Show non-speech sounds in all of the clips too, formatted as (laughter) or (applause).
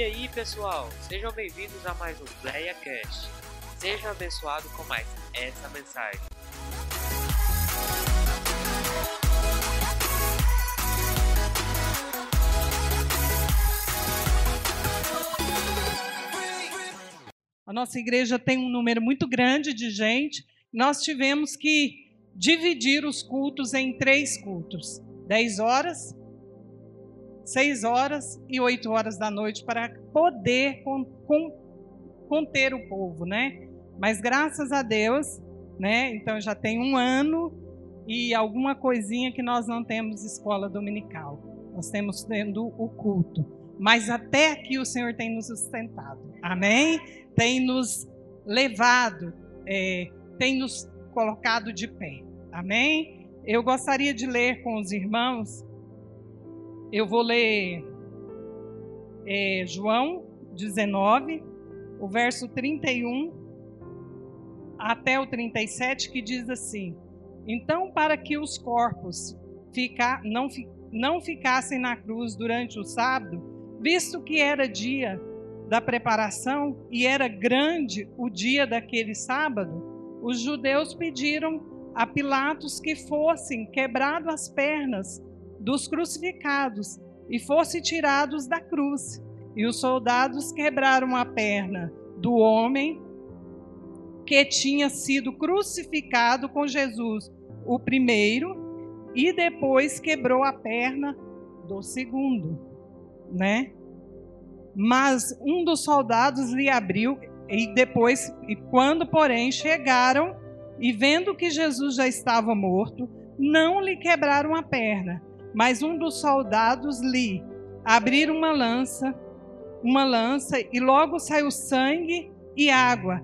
E aí, pessoal, sejam bem-vindos a mais um Bleia Cast. Seja abençoado com mais essa mensagem. A nossa igreja tem um número muito grande de gente. Nós tivemos que dividir os cultos em três cultos: 10 horas, 6 horas e 8 horas da noite para poder con, con, conter o povo, né? Mas graças a Deus, né? Então já tem um ano e alguma coisinha que nós não temos escola dominical. Nós temos tendo o culto. Mas até aqui o Senhor tem nos sustentado. Amém? Tem nos levado, é, tem nos colocado de pé. Amém? Eu gostaria de ler com os irmãos eu vou ler é, João 19, o verso 31 até o 37, que diz assim: Então, para que os corpos ficar, não, não ficassem na cruz durante o sábado, visto que era dia da preparação e era grande o dia daquele sábado, os judeus pediram a Pilatos que fossem quebrado as pernas dos crucificados e fossem tirados da cruz. E os soldados quebraram a perna do homem que tinha sido crucificado com Jesus, o primeiro, e depois quebrou a perna do segundo, né? Mas um dos soldados lhe abriu e depois, e quando porém chegaram e vendo que Jesus já estava morto, não lhe quebraram a perna, mas um dos soldados lhe abriu uma lança, uma lança, e logo saiu sangue e água.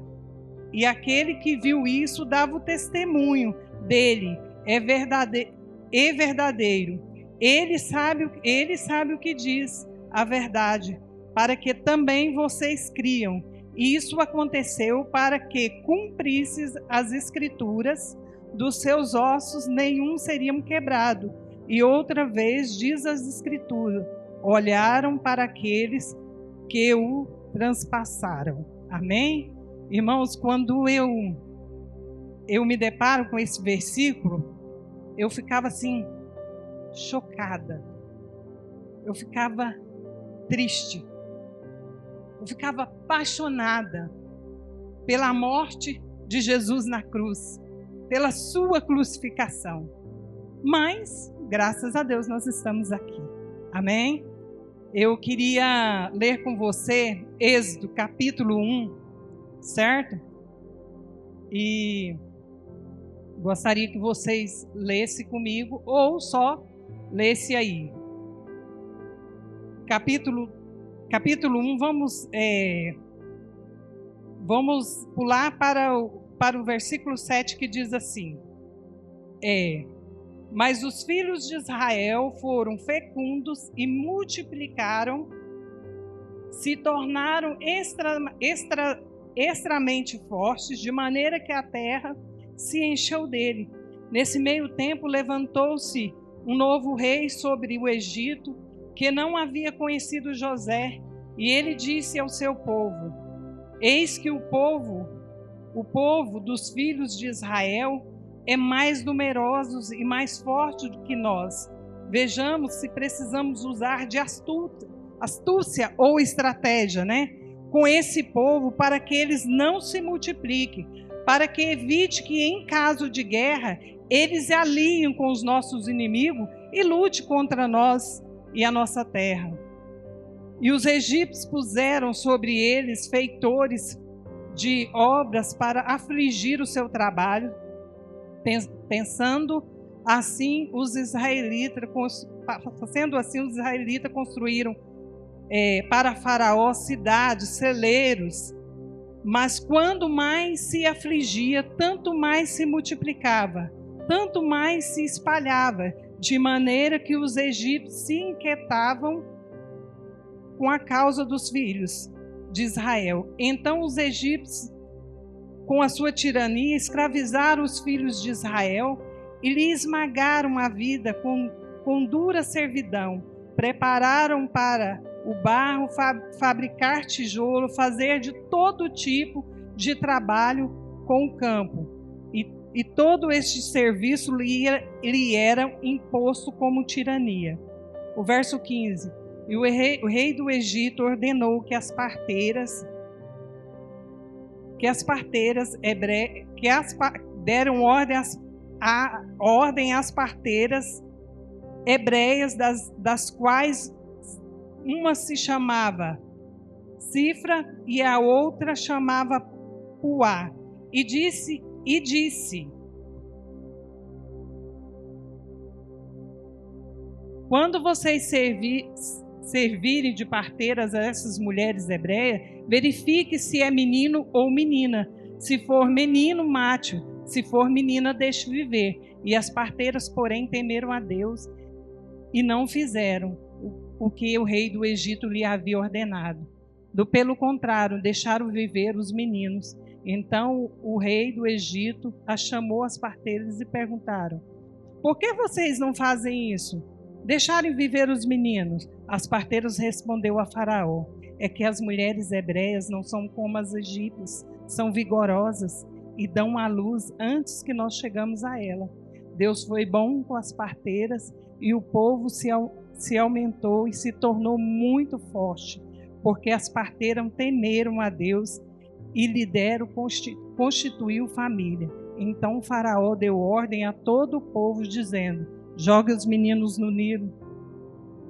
E aquele que viu isso dava o testemunho dele, é verdadeiro, é verdadeiro. Ele sabe, ele sabe o que diz a verdade, para que também vocês criam. E isso aconteceu para que cumprisses as escrituras, dos seus ossos nenhum seriam quebrado. E outra vez diz as Escrituras: olharam para aqueles que o transpassaram. Amém? Irmãos, quando eu eu me deparo com esse versículo, eu ficava assim chocada. Eu ficava triste. Eu ficava apaixonada pela morte de Jesus na cruz, pela sua crucificação. Mas graças a Deus nós estamos aqui. Amém? Eu queria ler com você Êxodo capítulo 1, certo? E gostaria que vocês lessem comigo ou só lesse aí. Capítulo, capítulo 1, vamos, é, vamos pular para o, para o versículo 7 que diz assim: é, mas os filhos de Israel foram fecundos e multiplicaram, se tornaram extra, extra, extremamente fortes, de maneira que a terra se encheu dele. Nesse meio tempo, levantou-se um novo rei sobre o Egito, que não havia conhecido José, e ele disse ao seu povo: Eis que o povo, o povo dos filhos de Israel, é mais numerosos e mais forte do que nós. Vejamos se precisamos usar de astúcia, ou estratégia, né? Com esse povo para que eles não se multipliquem, para que evite que em caso de guerra eles aliem com os nossos inimigos e lute contra nós e a nossa terra. E os egípcios puseram sobre eles feitores de obras para afligir o seu trabalho Pensando assim, os israelitas, sendo assim, os israelitas construíram é, para Faraó cidades, celeiros. Mas quando mais se afligia, tanto mais se multiplicava, tanto mais se espalhava, de maneira que os egípcios se inquietavam com a causa dos filhos de Israel. Então os egípcios com a sua tirania, escravizaram os filhos de Israel e lhe esmagaram a vida com, com dura servidão. Prepararam para o barro, fabricar tijolo, fazer de todo tipo de trabalho com o campo. E, e todo este serviço lhe, lhe era imposto como tirania. O verso 15. E o rei, o rei do Egito ordenou que as parteiras que as parteiras hebreias, que as, deram ordem às, a, ordem às parteiras hebreias, das, das quais uma se chamava Cifra e a outra chamava Puá. E disse, e disse: Quando vocês servir, servirem de parteiras a essas mulheres hebreias, verifique se é menino ou menina. Se for menino, mate. Se for menina, deixe viver. E as parteiras, porém, temeram a Deus e não fizeram o que o rei do Egito lhe havia ordenado. Do pelo contrário, deixaram viver os meninos. Então o rei do Egito a chamou as parteiras e perguntaram: Por que vocês não fazem isso? Deixarem viver os meninos. As parteiras respondeu a Faraó: É que as mulheres hebreias não são como as egípcias, são vigorosas e dão à luz antes que nós chegamos a ela. Deus foi bom com as parteiras e o povo se, se aumentou e se tornou muito forte, porque as parteiras temeram a Deus e lhe deram constituiu família. Então faraó deu ordem a todo o povo, dizendo: Jogue os meninos no Nilo.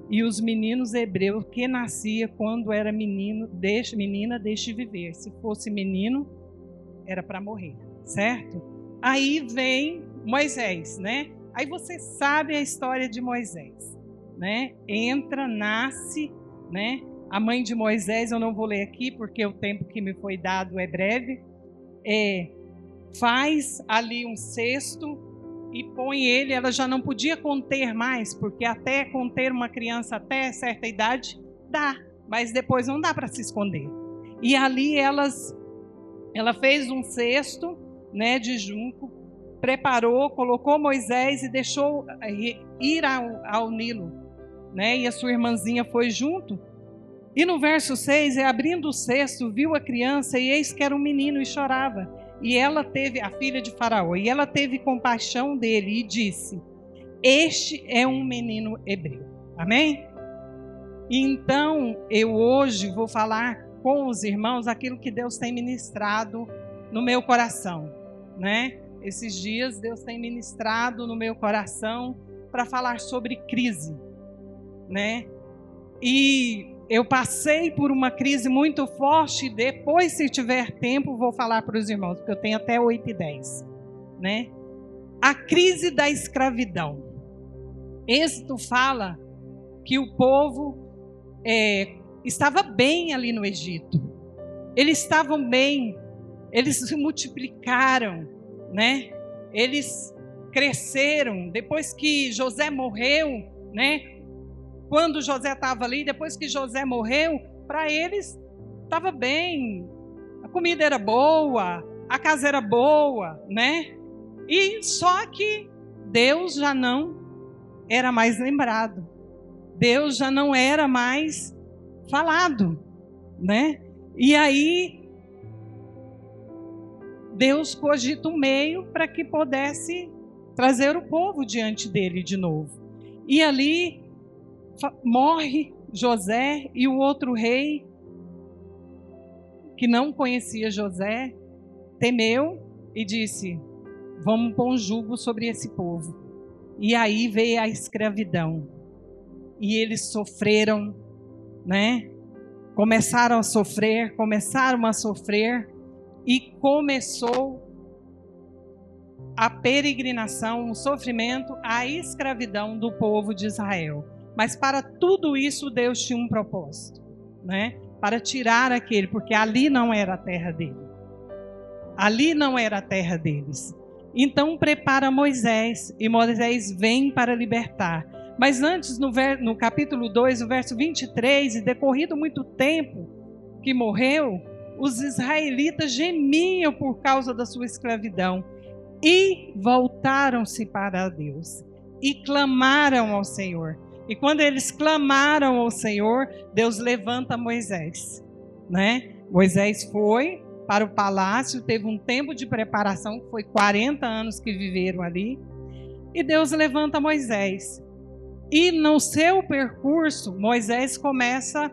E os meninos hebreus que nascia quando era menino, deixe, menina, deixe viver. Se fosse menino, era para morrer, certo? Aí vem Moisés, né? Aí você sabe a história de Moisés, né? Entra, nasce, né? A mãe de Moisés, eu não vou ler aqui porque o tempo que me foi dado é breve. É, faz ali um cesto e põe ele. Ela já não podia conter mais, porque até conter uma criança até certa idade dá, mas depois não dá para se esconder. E ali elas, ela fez um cesto, né, de junco, preparou, colocou Moisés e deixou eh, ir ao, ao Nilo. Né? E a sua irmãzinha foi junto. E no verso 6, é abrindo o cesto, viu a criança e eis que era um menino e chorava. E ela teve, a filha de Faraó, e ela teve compaixão dele e disse: Este é um menino hebreu. Amém? Então, eu hoje vou falar com os irmãos aquilo que Deus tem ministrado no meu coração, né? Esses dias Deus tem ministrado no meu coração para falar sobre crise, né? E eu passei por uma crise muito forte. Depois, se tiver tempo, vou falar para os irmãos, porque eu tenho até 8 e 10, né? A crise da escravidão. Êxito fala que o povo é, estava bem ali no Egito. Eles estavam bem, eles se multiplicaram, né? Eles cresceram depois que José morreu, né? Quando José estava ali, depois que José morreu, para eles estava bem. A comida era boa, a casa era boa, né? E só que Deus já não era mais lembrado. Deus já não era mais falado, né? E aí Deus cogita um meio para que pudesse trazer o povo diante dele de novo. E ali morre José e o outro rei, que não conhecia José, temeu e disse: Vamos pôr um jugo sobre esse povo. E aí veio a escravidão. E eles sofreram, né? Começaram a sofrer, começaram a sofrer e começou a peregrinação, o sofrimento, a escravidão do povo de Israel. Mas para tudo isso Deus tinha um propósito, né? Para tirar aquele, porque ali não era a terra dele. Ali não era a terra deles. Então prepara Moisés, e Moisés vem para libertar. Mas antes, no, ver, no capítulo 2, o verso 23, e decorrido muito tempo que morreu, os israelitas gemiam por causa da sua escravidão e voltaram-se para Deus e clamaram ao Senhor. E quando eles clamaram ao Senhor, Deus levanta Moisés, né? Moisés foi para o palácio, teve um tempo de preparação, foi 40 anos que viveram ali. E Deus levanta Moisés. E no seu percurso, Moisés começa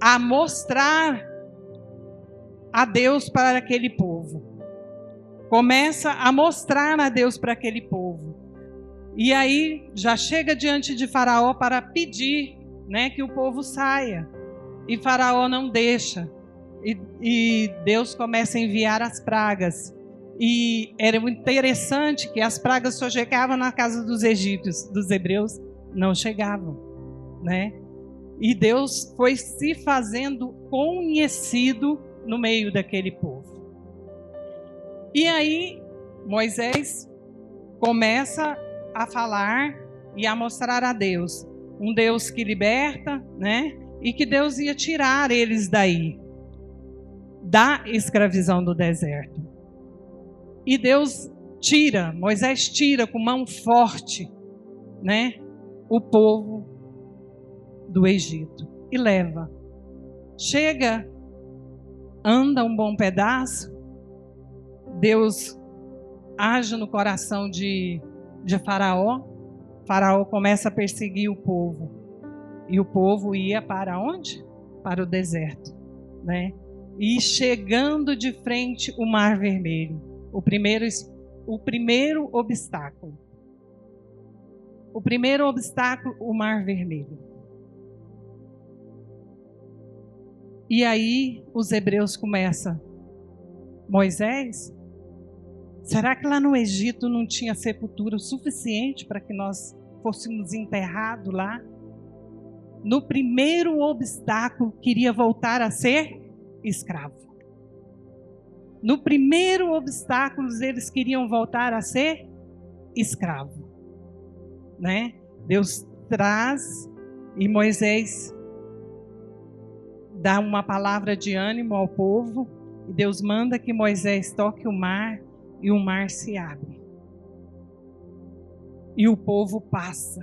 a mostrar a Deus para aquele povo. Começa a mostrar a Deus para aquele povo. E aí já chega diante de Faraó para pedir, né, que o povo saia. E Faraó não deixa. E, e Deus começa a enviar as pragas. E era interessante que as pragas só chegavam na casa dos egípcios, dos hebreus não chegavam, né? E Deus foi se fazendo conhecido no meio daquele povo. E aí Moisés começa a falar e a mostrar a Deus. Um Deus que liberta, né? E que Deus ia tirar eles daí, da escravidão do deserto. E Deus tira, Moisés tira com mão forte, né? O povo do Egito e leva. Chega, anda um bom pedaço, Deus age no coração de de Faraó, Faraó começa a perseguir o povo. E o povo ia para onde? Para o deserto, né? E chegando de frente o Mar Vermelho, o primeiro o primeiro obstáculo. O primeiro obstáculo, o Mar Vermelho. E aí os hebreus começam. Moisés, Será que lá no Egito não tinha sepultura suficiente para que nós fôssemos enterrados lá? No primeiro obstáculo, queria voltar a ser escravo. No primeiro obstáculo, eles queriam voltar a ser escravo. Né? Deus traz e Moisés dá uma palavra de ânimo ao povo. E Deus manda que Moisés toque o mar e o mar se abre. E o povo passa,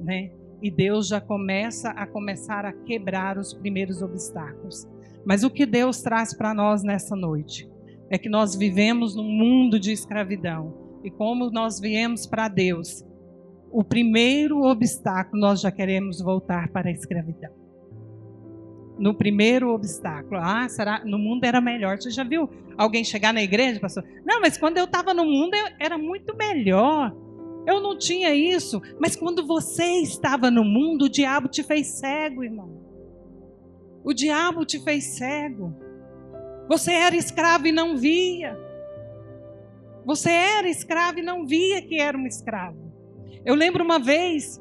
né? E Deus já começa a começar a quebrar os primeiros obstáculos. Mas o que Deus traz para nós nessa noite é que nós vivemos num mundo de escravidão. E como nós viemos para Deus, o primeiro obstáculo nós já queremos voltar para a escravidão no primeiro obstáculo. Ah, será? No mundo era melhor. Você já viu alguém chegar na igreja, pastor? Não, mas quando eu estava no mundo era muito melhor. Eu não tinha isso. Mas quando você estava no mundo, o diabo te fez cego, irmão. O diabo te fez cego. Você era escravo e não via. Você era escravo e não via que era um escravo. Eu lembro uma vez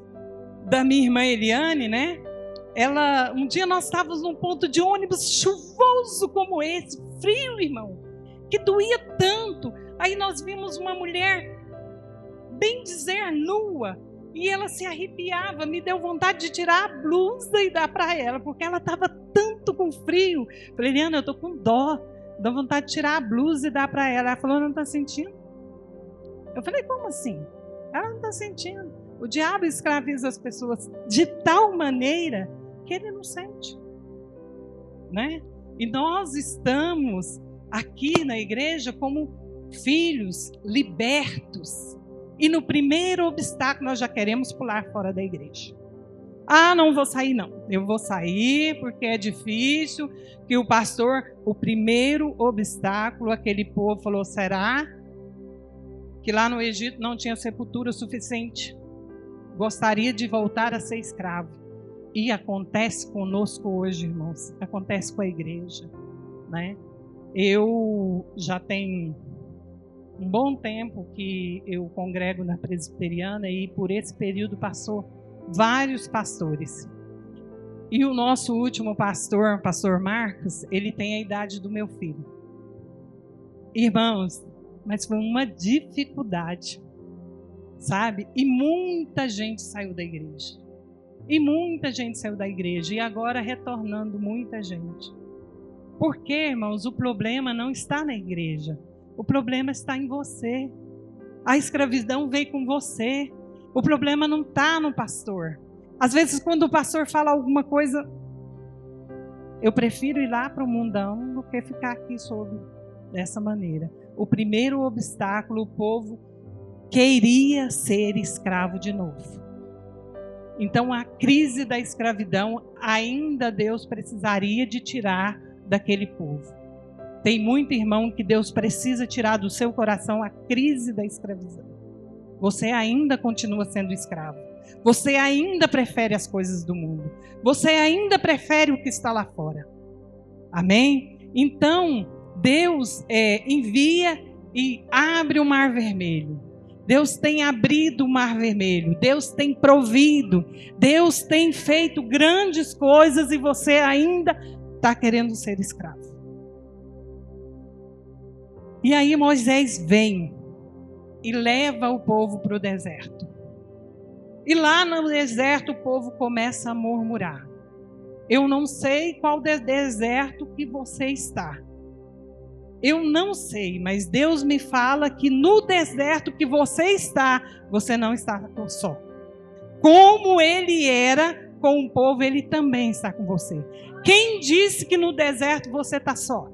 da minha irmã Eliane, né? Ela, um dia nós estávamos num ponto de ônibus chuvoso como esse, frio, irmão, que doía tanto. Aí nós vimos uma mulher, bem dizer, nua, e ela se arrepiava, me deu vontade de tirar a blusa e dar para ela, porque ela estava tanto com frio. Falei, Eliana, eu estou com dó, dá vontade de tirar a blusa e dar para ela. Ela falou, não está sentindo? Eu falei, como assim? Ela não está sentindo. O diabo escraviza as pessoas de tal maneira que ele não sente. Né? E nós estamos aqui na igreja como filhos libertos. E no primeiro obstáculo nós já queremos pular fora da igreja. Ah, não vou sair não. Eu vou sair porque é difícil. Que o pastor, o primeiro obstáculo, aquele povo falou: será que lá no Egito não tinha sepultura suficiente? Gostaria de voltar a ser escravo. E acontece conosco hoje, irmãos. Acontece com a igreja, né? Eu já tenho um bom tempo que eu congrego na presbiteriana e por esse período passou vários pastores. E o nosso último pastor, pastor Marcos, ele tem a idade do meu filho. Irmãos, mas foi uma dificuldade, sabe? E muita gente saiu da igreja. E muita gente saiu da igreja e agora retornando muita gente. Porque, irmãos, o problema não está na igreja. O problema está em você. A escravidão veio com você. O problema não está no pastor. Às vezes, quando o pastor fala alguma coisa, eu prefiro ir lá para o mundão do que ficar aqui sobre dessa maneira. O primeiro obstáculo, o povo queria ser escravo de novo. Então, a crise da escravidão, ainda Deus precisaria de tirar daquele povo. Tem muito irmão que Deus precisa tirar do seu coração a crise da escravidão. Você ainda continua sendo escravo. Você ainda prefere as coisas do mundo. Você ainda prefere o que está lá fora. Amém? Então, Deus é, envia e abre o mar vermelho. Deus tem abrido o mar vermelho, Deus tem provido, Deus tem feito grandes coisas e você ainda está querendo ser escravo. E aí Moisés vem e leva o povo para o deserto. E lá no deserto o povo começa a murmurar. Eu não sei qual deserto que você está. Eu não sei, mas Deus me fala que no deserto que você está, você não está só. Como ele era com o povo, ele também está com você. Quem disse que no deserto você está só?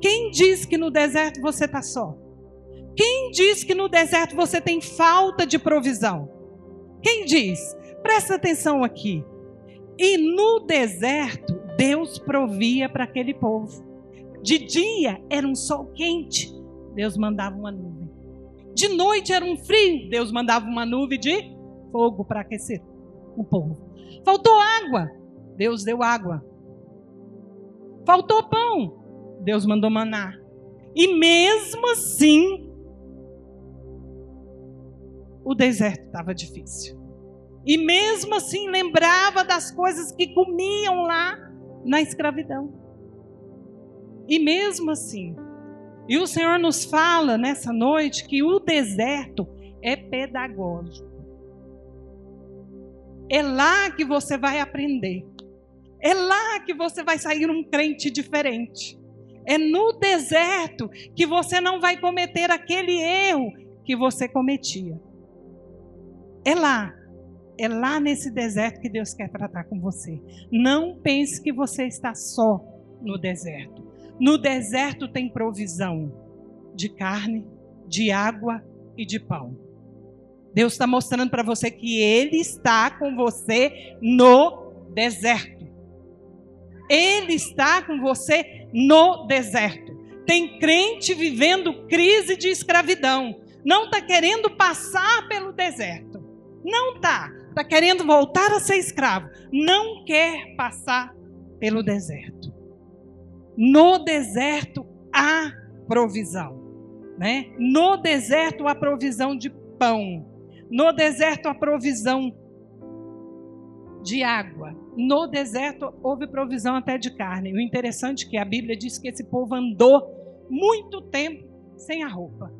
Quem disse que no deserto você está só? Quem diz que no deserto você tem falta de provisão? Quem diz? Presta atenção aqui. E no deserto, Deus provia para aquele povo. De dia era um sol quente, Deus mandava uma nuvem. De noite era um frio, Deus mandava uma nuvem de fogo para aquecer o povo. Faltou água, Deus deu água. Faltou pão, Deus mandou maná. E mesmo assim, o deserto estava difícil. E mesmo assim lembrava das coisas que comiam lá na escravidão. E mesmo assim, e o Senhor nos fala nessa noite que o deserto é pedagógico. É lá que você vai aprender. É lá que você vai sair um crente diferente. É no deserto que você não vai cometer aquele erro que você cometia. É lá. É lá nesse deserto que Deus quer tratar com você. Não pense que você está só no deserto. No deserto tem provisão de carne, de água e de pão. Deus está mostrando para você que Ele está com você no deserto. Ele está com você no deserto. Tem crente vivendo crise de escravidão. Não está querendo passar pelo deserto. Não está. Está querendo voltar a ser escravo. Não quer passar pelo deserto. No deserto há provisão, né? No deserto há provisão de pão. No deserto há provisão de água. No deserto houve provisão até de carne. O interessante é que a Bíblia diz que esse povo andou muito tempo sem a roupa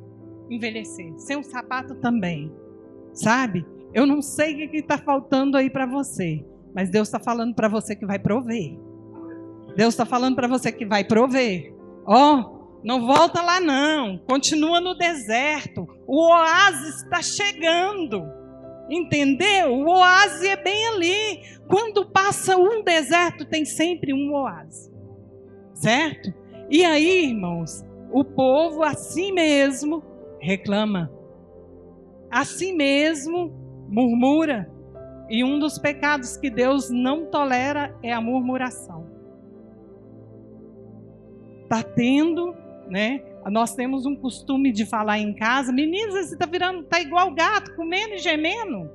envelhecer, sem o sapato também. Sabe? Eu não sei o que está faltando aí para você, mas Deus está falando para você que vai prover. Deus está falando para você que vai prover. Ó, oh, não volta lá não. Continua no deserto. O oásis está chegando. Entendeu? O oásis é bem ali. Quando passa um deserto, tem sempre um oásis. Certo? E aí, irmãos, o povo assim mesmo reclama. Assim mesmo murmura. E um dos pecados que Deus não tolera é a murmuração está tendo, né? Nós temos um costume de falar em casa, meninas, você está virando, está igual gato, comendo e gemendo,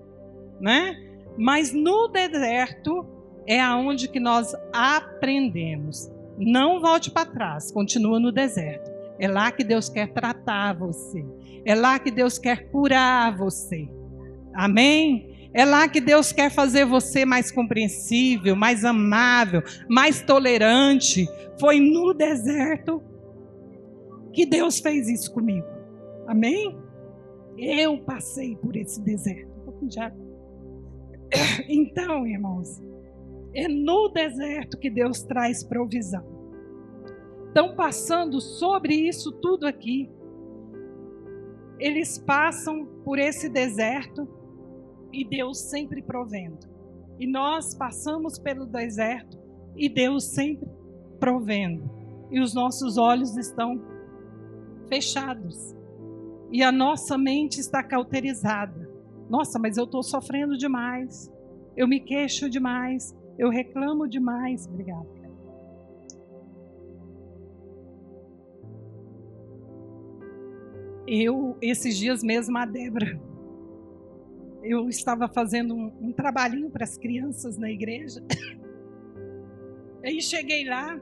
né? Mas no deserto é aonde que nós aprendemos. Não volte para trás, continua no deserto. É lá que Deus quer tratar você. É lá que Deus quer curar você. Amém? É lá que Deus quer fazer você mais compreensível, mais amável, mais tolerante. Foi no deserto que Deus fez isso comigo. Amém? Eu passei por esse deserto. (coughs) Então, irmãos, é no deserto que Deus traz provisão. Então, passando sobre isso tudo aqui, eles passam por esse deserto e Deus sempre provendo. E nós passamos pelo deserto e Deus sempre provendo. E os nossos olhos estão fechados. E a nossa mente está cauterizada. Nossa, mas eu estou sofrendo demais. Eu me queixo demais. Eu reclamo demais. Obrigada. Eu, esses dias mesmo, a Débora, eu estava fazendo um, um trabalhinho para as crianças na igreja. (coughs) Aí cheguei lá,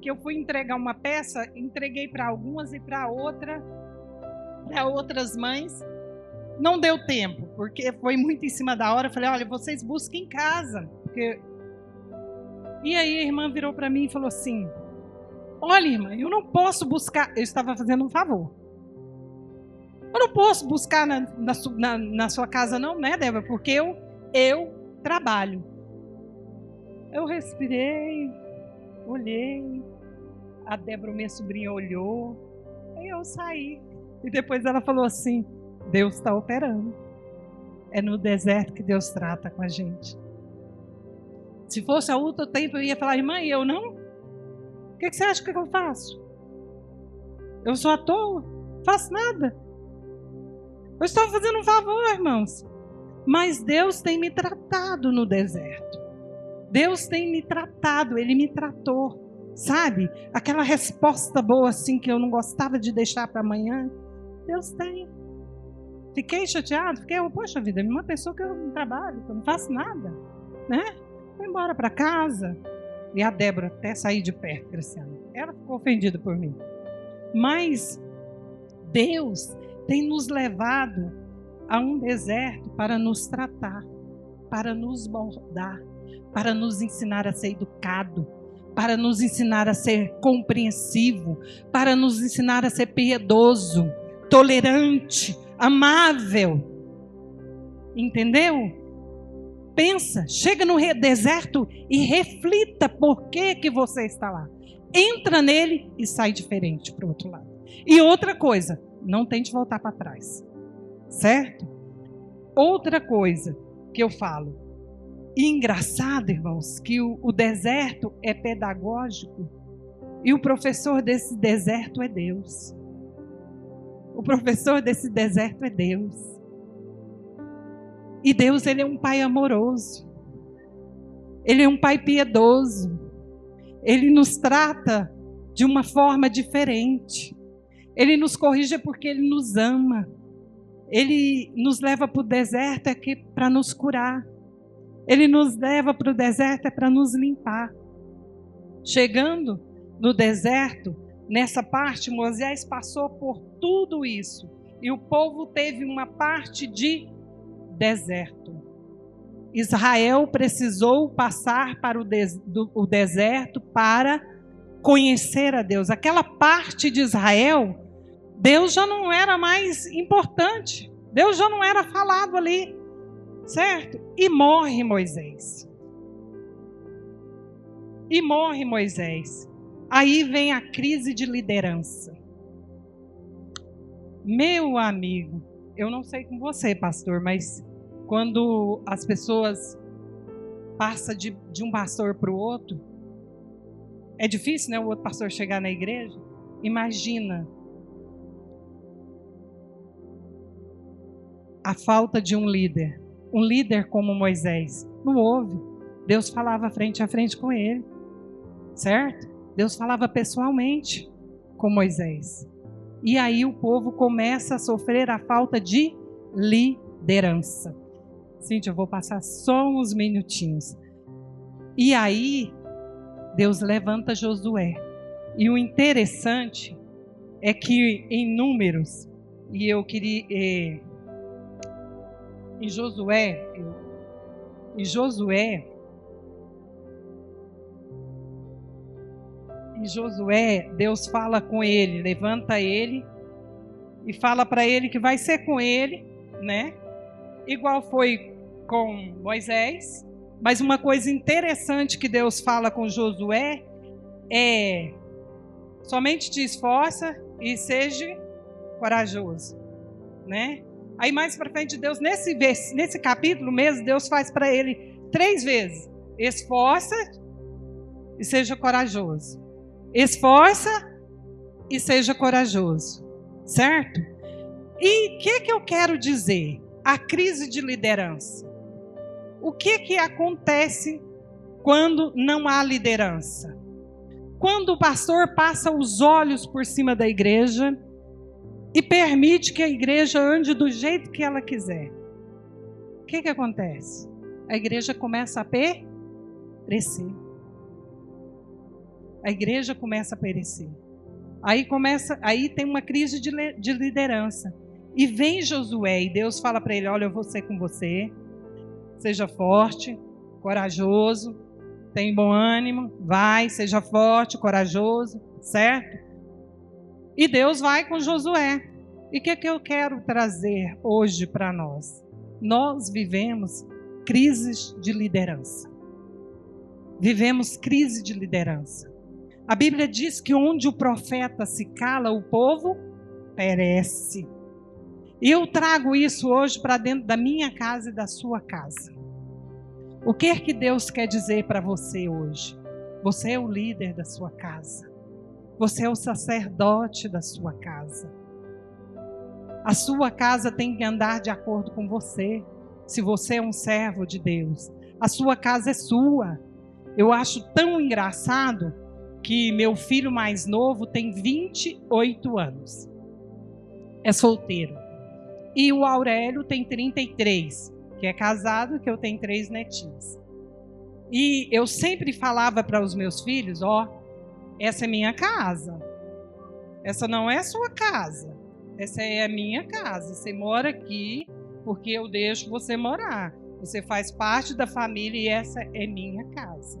que eu fui entregar uma peça, entreguei para algumas e para outra, para outras mães. Não deu tempo, porque foi muito em cima da hora. Eu falei, olha, vocês busquem em casa. Porque... E aí a irmã virou para mim e falou assim: Olha, irmã, eu não posso buscar. Eu estava fazendo um favor. Eu não posso buscar na, na, na, sua casa, não, né, Débora? Porque eu, eu trabalho. Eu respirei, olhei. A Débora, minha sobrinha, olhou. Aí eu saí. E depois ela falou assim: Deus está operando. É no deserto que Deus trata com a gente. Se fosse a outro tempo, eu ia falar, irmã, e eu não? O que, você acha que eu faço? Eu sou à toa? Faço nada. Eu estou fazendo um favor, irmãos. Mas Deus tem me tratado no deserto. Deus tem me tratado, Ele me tratou. Sabe? Aquela resposta boa assim que eu não gostava de deixar para amanhã. Deus tem. Fiquei chateado, fiquei, poxa vida, uma pessoa que eu não trabalho, que eu não faço nada, né? Vou embora para casa. E a Débora até sair de perto, Cristiano. Ela ficou ofendida por mim. Mas Deus tem nos levado a um deserto para nos tratar, para nos moldar, para nos ensinar a ser educado, para nos ensinar a ser compreensivo, para nos ensinar a ser piedoso, tolerante, amável. Entendeu? Pensa, chega no deserto e reflita por que, que você está lá. Entra nele e sai diferente para o outro lado. E outra coisa, não tente voltar para trás. Certo? Outra coisa que eu falo. Engraçado, irmãos, que o, o deserto é pedagógico e o professor desse deserto é Deus. O professor desse deserto é Deus. E Deus, ele é um pai amoroso. Ele é um pai piedoso. Ele nos trata de uma forma diferente. Ele nos corrige porque ele nos ama. Ele nos leva para o deserto é para nos curar. Ele nos leva para o deserto é para nos limpar. Chegando no deserto, nessa parte, Moisés passou por tudo isso. E o povo teve uma parte de deserto. Israel precisou passar para o, do, o deserto para conhecer a Deus. Aquela parte de Israel, Deus já não era mais importante. Deus já não era falado ali, certo? E morre Moisés. E morre Moisés. Aí vem a crise de liderança. Meu amigo, eu não sei com você, pastor, mas quando as pessoas passam de, de um pastor para o outro, é difícil, né? O outro pastor chegar na igreja. Imagina a falta de um líder. Um líder como Moisés. Não houve. Deus falava frente a frente com ele. Certo? Deus falava pessoalmente com Moisés. E aí o povo começa a sofrer a falta de liderança. Cíntia, eu vou passar só uns minutinhos. E aí, Deus levanta Josué. E o interessante é que em números, e eu queria. É, em Josué, em Josué, em Josué, Deus fala com ele, levanta ele e fala para ele que vai ser com ele, né? Igual foi com Moisés. Mas uma coisa interessante que Deus fala com Josué é: somente te esforça e seja corajoso, né? Aí mais para frente, Deus, nesse, nesse capítulo mesmo, Deus faz para ele três vezes: esforça e seja corajoso. Esforça e seja corajoso. Certo? E o que, que eu quero dizer? A crise de liderança. O que, que acontece quando não há liderança? Quando o pastor passa os olhos por cima da igreja e permite que a igreja ande do jeito que ela quiser. O que, que acontece? A igreja começa a perecer. A igreja começa a perecer. Aí começa, aí tem uma crise de, de liderança. E vem Josué e Deus fala para ele: Olha, eu vou ser com você. Seja forte, corajoso, tem bom ânimo, vai, seja forte, corajoso, certo? E Deus vai com Josué. E o que, que eu quero trazer hoje para nós? Nós vivemos crises de liderança. Vivemos crise de liderança. A Bíblia diz que onde o profeta se cala, o povo perece. E eu trago isso hoje para dentro da minha casa e da sua casa. O que é que Deus quer dizer para você hoje? Você é o líder da sua casa. Você é o sacerdote da sua casa. A sua casa tem que andar de acordo com você. Se você é um servo de Deus, a sua casa é sua. Eu acho tão engraçado que meu filho mais novo tem 28 anos. É solteiro. E o Aurélio tem 33, que é casado, que eu tenho três netinhos. E eu sempre falava para os meus filhos, ó, essa é minha casa. Essa não é sua casa. Essa é a minha casa. Você mora aqui porque eu deixo você morar. Você faz parte da família e essa é minha casa.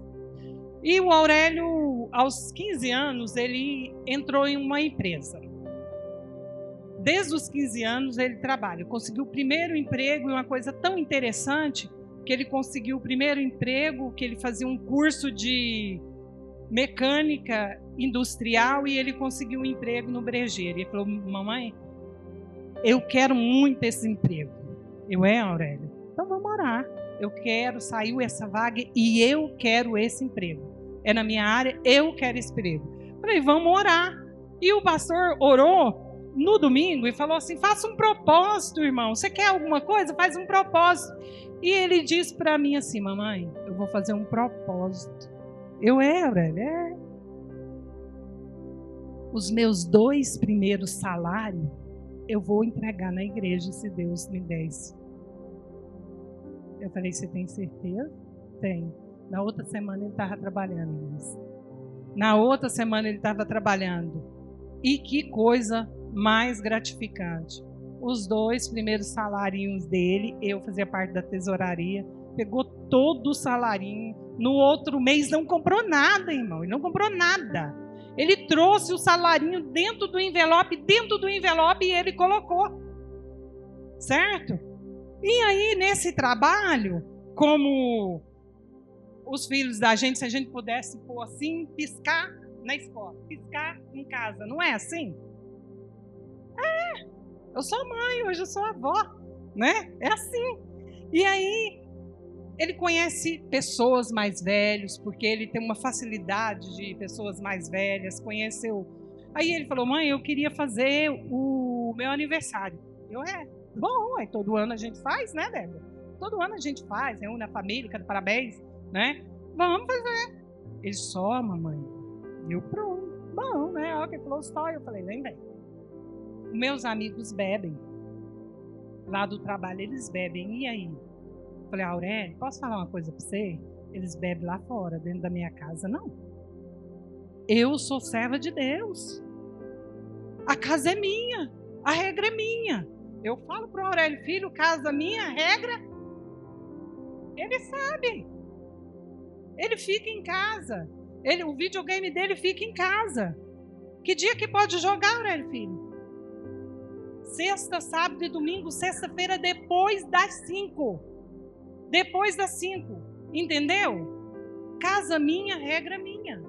E o Aurélio, aos 15 anos, ele entrou em uma empresa. Desde os 15 anos ele trabalha. Conseguiu o primeiro emprego e uma coisa tão interessante que ele conseguiu o primeiro emprego, que ele fazia um curso de mecânica industrial e ele conseguiu um emprego no brejeiro. Ele falou: Mamãe, eu quero muito esse emprego. Eu é, Aurélio? Então vamos orar. Eu quero, saiu essa vaga e eu quero esse emprego. É na minha área, eu quero esse emprego. Falei, vamos orar. E o pastor orou no domingo e falou assim: faça um propósito, irmão. Você quer alguma coisa? Faz um propósito. E ele disse para mim assim: mamãe, eu vou fazer um propósito. Eu era, é, é. Os meus dois primeiros salários eu vou entregar na igreja se Deus me desse. Eu falei, você tem certeza? Tem. Na outra semana ele estava trabalhando. Na outra semana ele estava trabalhando. E que coisa mais gratificante. Os dois primeiros salários dele, eu fazia parte da tesouraria, pegou todo o salarinho. No outro mês não comprou nada, irmão. Ele não comprou nada. Ele trouxe o salarinho dentro do envelope, dentro do envelope, e ele colocou. Certo? E aí, nesse trabalho, como os filhos da gente, se a gente pudesse pôr assim, piscar na escola, piscar em casa, não é assim? É, eu sou mãe, hoje eu sou avó, né? É assim. E aí, ele conhece pessoas mais velhos, porque ele tem uma facilidade de pessoas mais velhas, conheceu. Aí ele falou: "Mãe, eu queria fazer o meu aniversário". Eu é, bom, aí todo ano a gente faz, né, Débora? Todo ano a gente faz, reúne a família, canta parabéns, né? Vamos fazer. Ele só, mamãe. Eu pronto. Bom, né? Ó, que falou só, eu falei, vem, vem. Meus amigos bebem. Lá do trabalho eles bebem. E aí? Falei, Aurélio, posso falar uma coisa para você? Eles bebem lá fora, dentro da minha casa, não. Eu sou serva de Deus. A casa é minha, a regra é minha. Eu falo para o Aurélio, filho, casa minha, regra. Ele sabe. Ele fica em casa. Ele, o videogame dele fica em casa. Que dia que pode jogar, Aurélio, filho? Sexta, sábado e domingo, sexta-feira depois das cinco. Depois das cinco. Entendeu? Casa minha, regra minha.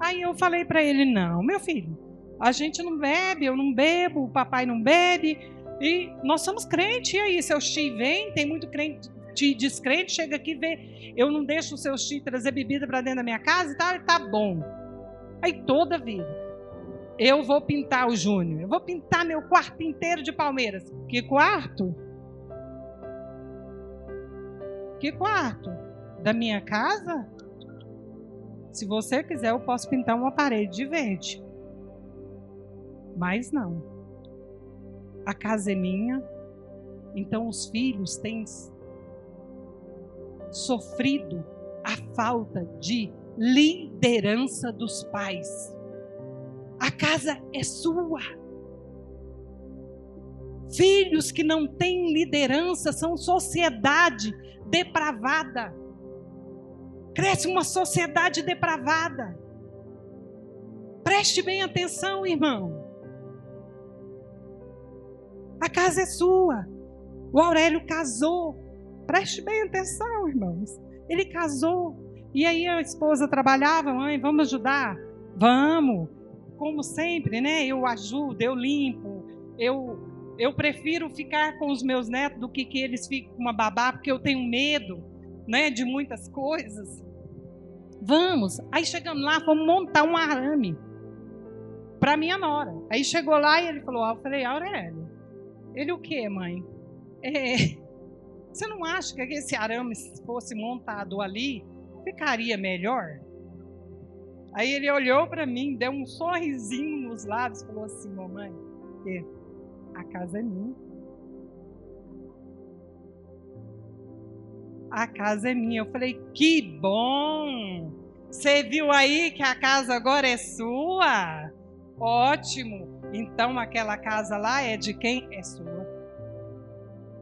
Aí eu falei para ele: não, meu filho, a gente não bebe, eu não bebo, o papai não bebe. E nós somos crentes, e aí, seu Xi vem, tem muito crente descrente, chega aqui e vê, eu não deixo o seu Xi trazer bebida para dentro da minha casa e tal, tá bom. Aí toda vida, eu vou pintar o Júnior, eu vou pintar meu quarto inteiro de palmeiras. Que quarto? Que quarto? Da minha casa? Se você quiser, eu posso pintar uma parede de verde. Mas não. A casa é minha. Então os filhos têm sofrido a falta de liderança dos pais. A casa é sua. Filhos que não têm liderança são sociedade depravada. Cresce uma sociedade depravada. Preste bem atenção, irmão. A casa é sua. O Aurélio casou. Preste bem atenção, irmãos. Ele casou. E aí a esposa trabalhava, mãe, vamos ajudar? Vamos. Como sempre, né? Eu ajudo, eu limpo. Eu eu prefiro ficar com os meus netos do que que eles fiquem com uma babá, porque eu tenho medo, né, de muitas coisas. Vamos. Aí chegamos lá, fomos montar um arame para minha nora. Aí chegou lá e ele falou: ah, Eu falei, Aurélio, ele o que, mãe? É, (laughs) você não acha que esse arame fosse montado ali, ficaria melhor? Aí ele olhou para mim, deu um sorrisinho nos lábios falou assim: Mamãe, a casa é minha. a casa é minha. Eu falei, que bom! Você viu aí que a casa agora é sua? Ótimo! Então aquela casa lá é de quem? É sua.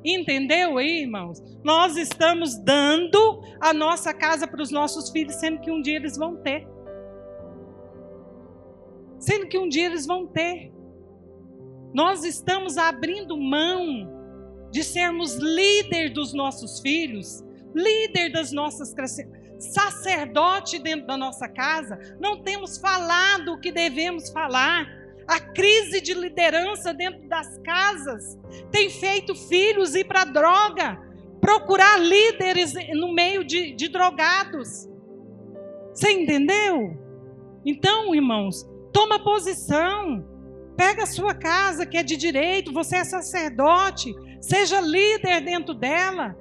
Entendeu aí, irmãos? Nós estamos dando a nossa casa para os nossos filhos, sendo que um dia eles vão ter. Sendo que um dia eles vão ter. Nós estamos abrindo mão de sermos líder dos nossos filhos líder das nossas sacerdote dentro da nossa casa, não temos falado o que devemos falar. A crise de liderança dentro das casas tem feito filhos ir para droga, procurar líderes no meio de, de drogados. Você entendeu? Então, irmãos, toma posição. Pega a sua casa que é de direito, você é sacerdote, seja líder dentro dela.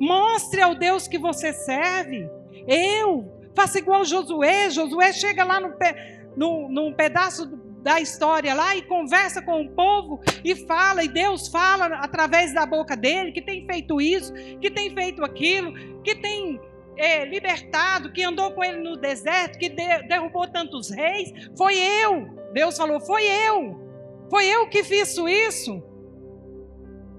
Mostre ao Deus que você serve. Eu. Faça igual Josué. Josué chega lá no, no, num pedaço da história lá e conversa com o povo e fala, e Deus fala através da boca dele que tem feito isso, que tem feito aquilo, que tem é, libertado, que andou com ele no deserto, que de, derrubou tantos reis. Foi eu. Deus falou: Foi eu. Foi eu que fiz isso.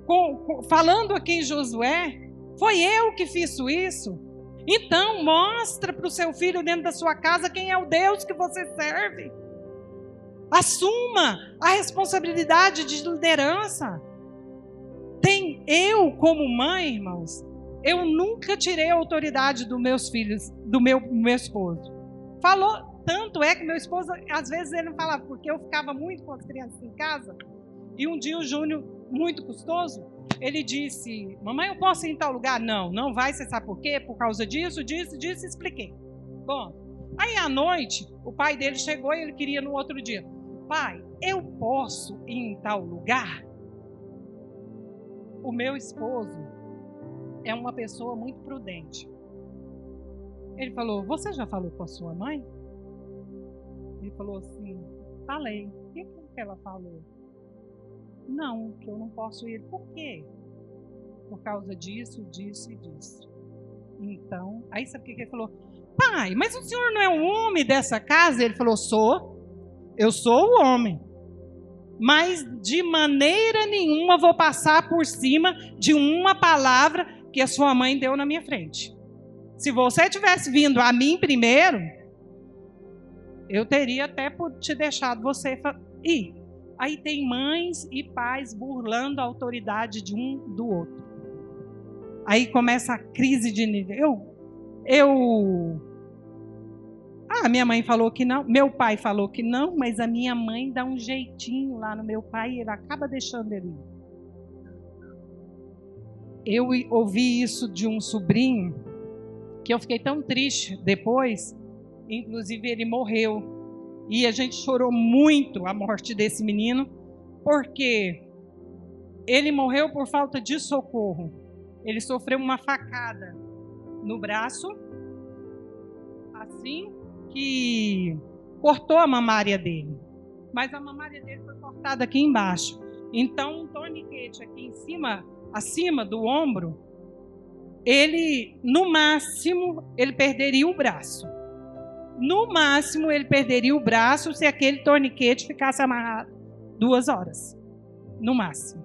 Com, com, falando aqui em Josué, foi eu que fiz isso. Então, mostra para o seu filho dentro da sua casa quem é o Deus que você serve. Assuma a responsabilidade de liderança. Tem eu como mãe, irmãos, eu nunca tirei a autoridade dos meus filhos, do meu, meu esposo. Falou, tanto é que meu esposo, às vezes ele não falava, porque eu ficava muito com as crianças em casa, e um dia o Júnior, muito custoso, ele disse: Mamãe, eu posso ir em tal lugar? Não, não vai, você sabe por quê? Por causa disso, disso, disso, expliquei. Bom, aí à noite, o pai dele chegou e ele queria no outro dia: Pai, eu posso ir em tal lugar? O meu esposo é uma pessoa muito prudente. Ele falou: Você já falou com a sua mãe? Ele falou assim: Falei. O que, que ela falou? Não, que eu não posso ir. Por quê? Por causa disso, disso e disso. Então, aí sabe o que ele falou? Pai, mas o senhor não é o homem dessa casa? Ele falou: sou. Eu sou o homem. Mas de maneira nenhuma vou passar por cima de uma palavra que a sua mãe deu na minha frente. Se você tivesse vindo a mim primeiro, eu teria até te deixado você ir. Aí tem mães e pais burlando a autoridade de um do outro. Aí começa a crise de nível. Eu, eu. Ah, minha mãe falou que não, meu pai falou que não, mas a minha mãe dá um jeitinho lá no meu pai e ele acaba deixando ele ir. eu ouvi isso de um sobrinho que eu fiquei tão triste depois, inclusive ele morreu. E a gente chorou muito a morte desse menino, porque ele morreu por falta de socorro. Ele sofreu uma facada no braço, assim que cortou a mamária dele. Mas a mamária dele foi cortada aqui embaixo. Então, um toniquete aqui em cima, acima do ombro, ele, no máximo, ele perderia o braço. No máximo, ele perderia o braço se aquele torniquete ficasse amarrado duas horas. No máximo.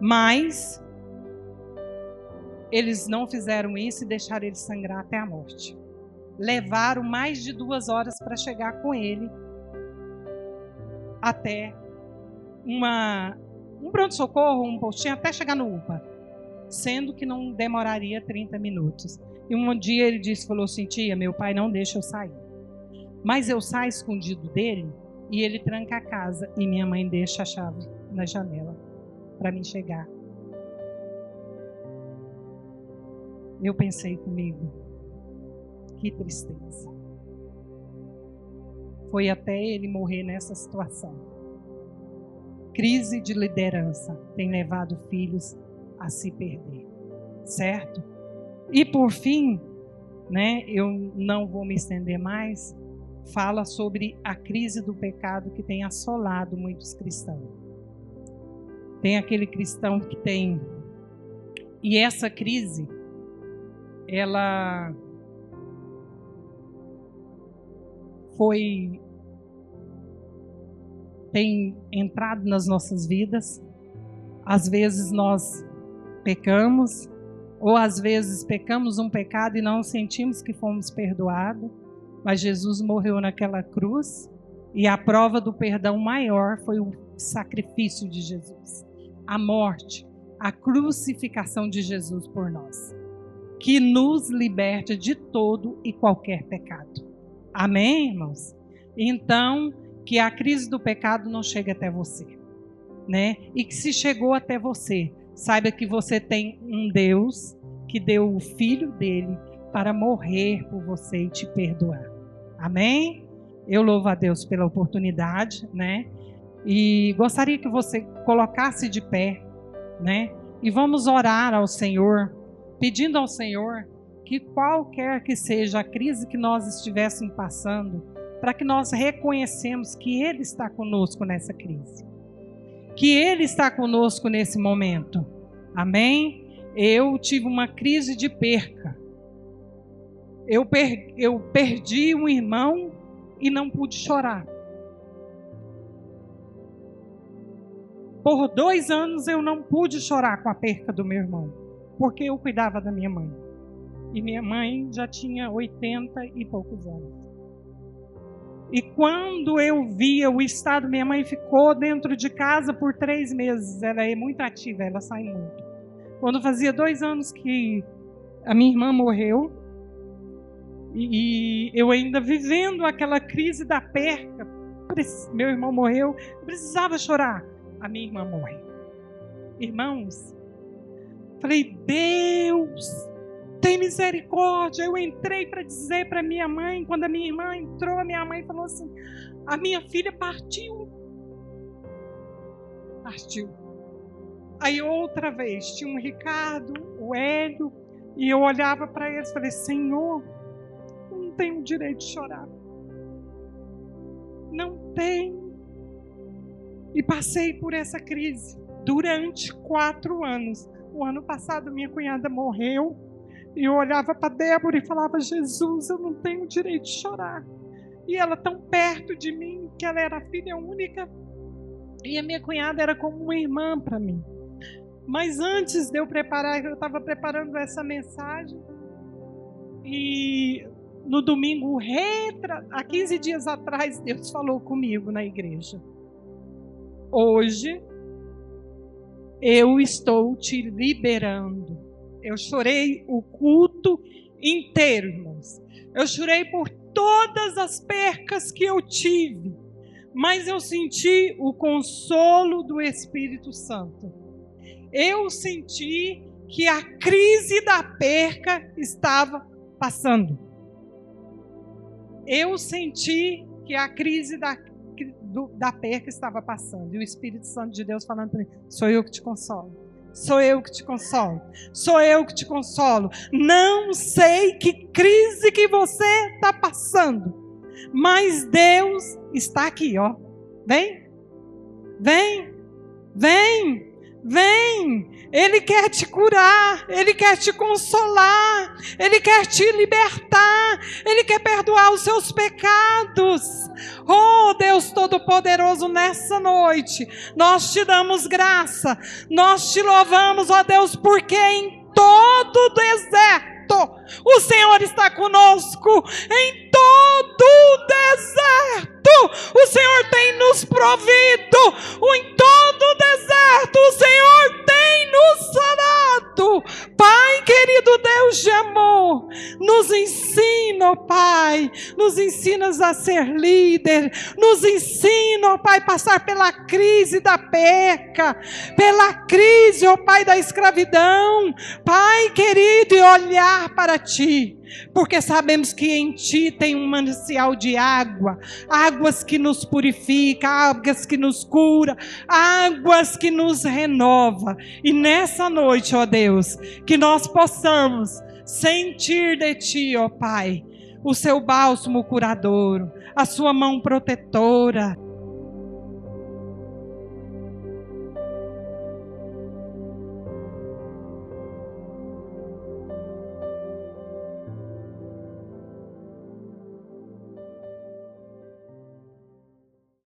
Mas eles não fizeram isso e deixaram ele sangrar até a morte. Levaram mais de duas horas para chegar com ele até uma, um pronto-socorro, um postinho, até chegar no UPA sendo que não demoraria 30 minutos. E um dia ele disse, falou assim, tia, meu pai não deixa eu sair. Mas eu saio escondido dele e ele tranca a casa e minha mãe deixa a chave na janela para mim chegar. Eu pensei comigo, que tristeza. Foi até ele morrer nessa situação. Crise de liderança tem levado filhos a se perder, certo? E por fim, né, eu não vou me estender mais, fala sobre a crise do pecado que tem assolado muitos cristãos. Tem aquele cristão que tem e essa crise ela foi tem entrado nas nossas vidas. Às vezes nós pecamos, ou às vezes pecamos um pecado e não sentimos que fomos perdoados, mas Jesus morreu naquela cruz e a prova do perdão maior foi o sacrifício de Jesus, a morte, a crucificação de Jesus por nós, que nos liberta de todo e qualquer pecado. Amém, irmãos? Então, que a crise do pecado não chegue até você, né? E que se chegou até você, Saiba que você tem um Deus que deu o filho dele para morrer por você e te perdoar. Amém? Eu louvo a Deus pela oportunidade, né? E gostaria que você colocasse de pé, né? E vamos orar ao Senhor, pedindo ao Senhor que qualquer que seja a crise que nós estivéssemos passando, para que nós reconhecemos que Ele está conosco nessa crise que Ele está conosco nesse momento. Amém? Eu tive uma crise de perca. Eu, per eu perdi um irmão e não pude chorar. Por dois anos eu não pude chorar com a perca do meu irmão, porque eu cuidava da minha mãe. E minha mãe já tinha 80 e poucos anos. E quando eu via o estado, minha mãe ficou dentro de casa por três meses. Ela é muito ativa, ela sai muito. Quando fazia dois anos que a minha irmã morreu, e eu ainda vivendo aquela crise da perca, meu irmão morreu, eu precisava chorar. A minha irmã morre. Irmãos, falei, Deus, tem misericórdia. Eu entrei para dizer para minha mãe, quando a minha irmã entrou, a minha mãe falou assim: a minha filha partiu. Partiu. Aí outra vez, tinha um Ricardo, o Hélio, e eu olhava para eles e falei: Senhor, não tenho direito de chorar. Não tenho. E passei por essa crise durante quatro anos. O ano passado, minha cunhada morreu e eu olhava para Débora e falava: Jesus, eu não tenho direito de chorar. E ela tão perto de mim, que ela era filha única. E a minha cunhada era como uma irmã para mim. Mas antes de eu preparar, eu estava preparando essa mensagem. E no domingo, retra, há 15 dias atrás, Deus falou comigo na igreja. Hoje, eu estou te liberando eu chorei o culto inteiro, irmãos. Eu chorei por todas as percas que eu tive, mas eu senti o consolo do Espírito Santo. Eu senti que a crise da perca estava passando. Eu senti que a crise da, do, da perca estava passando. E o Espírito Santo de Deus falando para mim: sou eu que te consolo. Sou eu que te consolo. Sou eu que te consolo. Não sei que crise que você está passando. Mas Deus está aqui, ó. Vem. Vem. Vem. Vem, Ele quer te curar, Ele quer te consolar, Ele quer te libertar, Ele quer perdoar os seus pecados. Oh Deus Todo-Poderoso, nessa noite, nós te damos graça, nós te louvamos, ó Deus, porque em todo deserto, o Senhor está conosco, em todo o deserto o Senhor tem nos provido, em todo o deserto, o Senhor tem nos sanado. Pai querido Deus de amor, nos ensina, Pai, nos ensinas a ser líder, nos ensina, Pai, passar pela crise da perca, pela crise, ó Pai, da escravidão, Pai querido, e olhar para Ti porque sabemos que em Ti tem um manancial de água, águas que nos purifica, águas que nos cura, águas que nos renova. E nessa noite, ó Deus, que nós possamos sentir de Ti, ó Pai, o Seu bálsamo curador, a Sua mão protetora